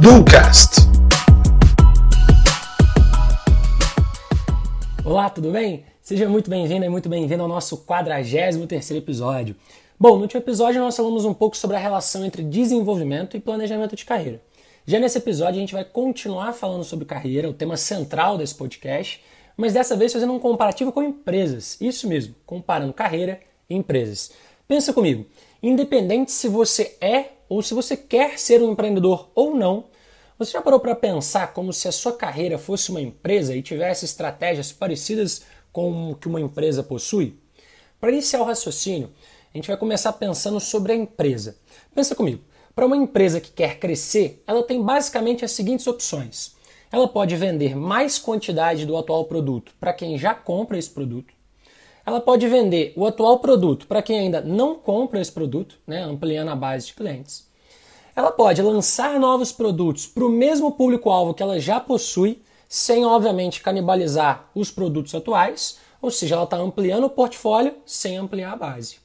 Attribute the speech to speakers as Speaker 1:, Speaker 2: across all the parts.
Speaker 1: Ducast.
Speaker 2: Olá, tudo bem? Seja muito bem-vindo e muito bem-vindo ao nosso 43º episódio. Bom, no último episódio nós falamos um pouco sobre a relação entre desenvolvimento e planejamento de carreira. Já nesse episódio a gente vai continuar falando sobre carreira, o tema central desse podcast, mas dessa vez fazendo um comparativo com empresas. Isso mesmo, comparando carreira e empresas. Pensa comigo, independente se você é ou se você quer ser um empreendedor ou não, você já parou para pensar como se a sua carreira fosse uma empresa e tivesse estratégias parecidas com o que uma empresa possui? Para iniciar o raciocínio, a gente vai começar pensando sobre a empresa. Pensa comigo, para uma empresa que quer crescer, ela tem basicamente as seguintes opções. Ela pode vender mais quantidade do atual produto para quem já compra esse produto. Ela pode vender o atual produto para quem ainda não compra esse produto, né, ampliando a base de clientes. Ela pode lançar novos produtos para o mesmo público-alvo que ela já possui, sem obviamente canibalizar os produtos atuais, ou seja, ela está ampliando o portfólio sem ampliar a base.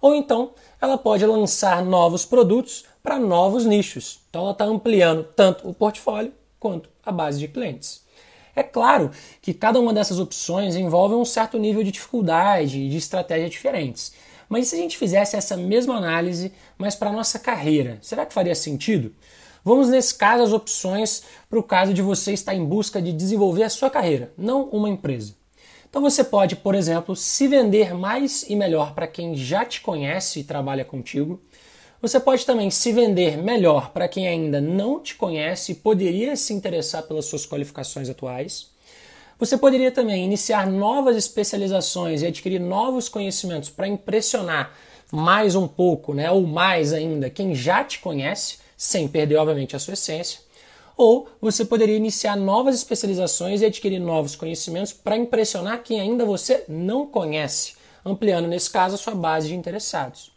Speaker 2: Ou então, ela pode lançar novos produtos para novos nichos. Então, ela está ampliando tanto o portfólio quanto a base de clientes. É claro que cada uma dessas opções envolve um certo nível de dificuldade e de estratégia diferentes. Mas se a gente fizesse essa mesma análise, mas para a nossa carreira, será que faria sentido? Vamos, nesse caso, as opções para o caso de você estar em busca de desenvolver a sua carreira, não uma empresa. Então você pode, por exemplo, se vender mais e melhor para quem já te conhece e trabalha contigo. Você pode também se vender melhor para quem ainda não te conhece e poderia se interessar pelas suas qualificações atuais. Você poderia também iniciar novas especializações e adquirir novos conhecimentos para impressionar mais um pouco, né, ou mais ainda, quem já te conhece, sem perder, obviamente, a sua essência ou você poderia iniciar novas especializações e adquirir novos conhecimentos para impressionar quem ainda você não conhece, ampliando, nesse caso, a sua base de interessados.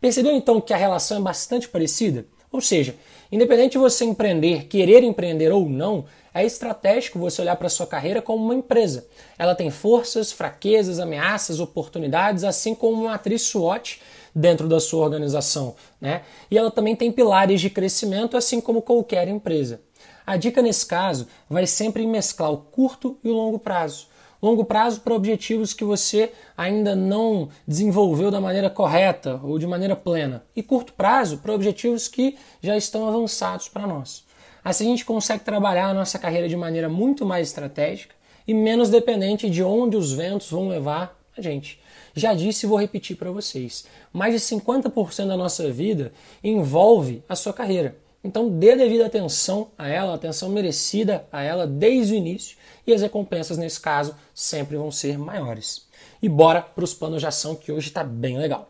Speaker 2: Percebeu então que a relação é bastante parecida? Ou seja, independente de você empreender, querer empreender ou não, é estratégico você olhar para sua carreira como uma empresa. Ela tem forças, fraquezas, ameaças, oportunidades, assim como uma matriz SWOT dentro da sua organização. Né? E ela também tem pilares de crescimento, assim como qualquer empresa. A dica nesse caso vai sempre mesclar o curto e o longo prazo. Longo prazo para objetivos que você ainda não desenvolveu da maneira correta ou de maneira plena. E curto prazo para objetivos que já estão avançados para nós. Assim a gente consegue trabalhar a nossa carreira de maneira muito mais estratégica e menos dependente de onde os ventos vão levar a gente. Já disse e vou repetir para vocês: mais de 50% da nossa vida envolve a sua carreira. Então dê devida atenção a ela, atenção merecida a ela desde o início e as recompensas nesse caso sempre vão ser maiores. E bora para os planos de ação que hoje está bem legal.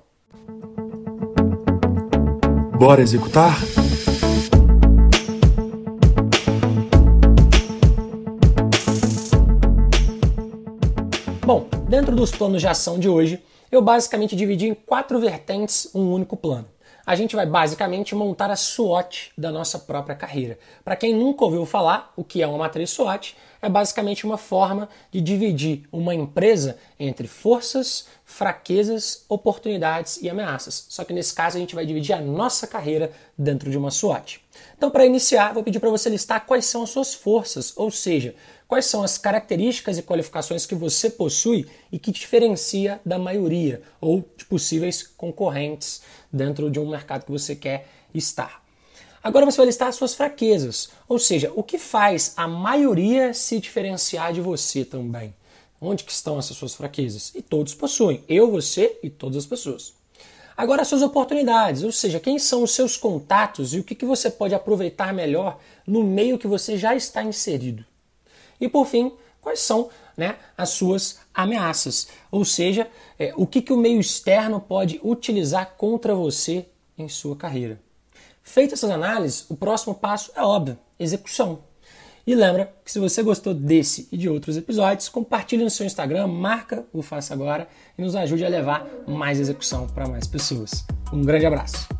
Speaker 1: Bora executar?
Speaker 2: Bom, dentro dos planos de ação de hoje, eu basicamente dividi em quatro vertentes um único plano a gente vai basicamente montar a SWOT da nossa própria carreira. Para quem nunca ouviu falar o que é uma matriz SWOT, é basicamente uma forma de dividir uma empresa entre forças, fraquezas, oportunidades e ameaças. Só que nesse caso a gente vai dividir a nossa carreira dentro de uma SWOT. Então, para iniciar, vou pedir para você listar quais são as suas forças, ou seja, quais são as características e qualificações que você possui e que diferencia da maioria ou de possíveis concorrentes dentro de um mercado que você quer estar. Agora você vai listar as suas fraquezas, ou seja, o que faz a maioria se diferenciar de você também. Onde que estão essas suas fraquezas? E todos possuem, eu, você e todas as pessoas. Agora as suas oportunidades, ou seja, quem são os seus contatos e o que, que você pode aproveitar melhor no meio que você já está inserido. E por fim, quais são né, as suas ameaças, ou seja, é, o que, que o meio externo pode utilizar contra você em sua carreira. Feitas essas análises, o próximo passo é óbvio, execução. E lembra que se você gostou desse e de outros episódios, compartilhe no seu Instagram, marca o Faça Agora e nos ajude a levar mais execução para mais pessoas. Um grande abraço!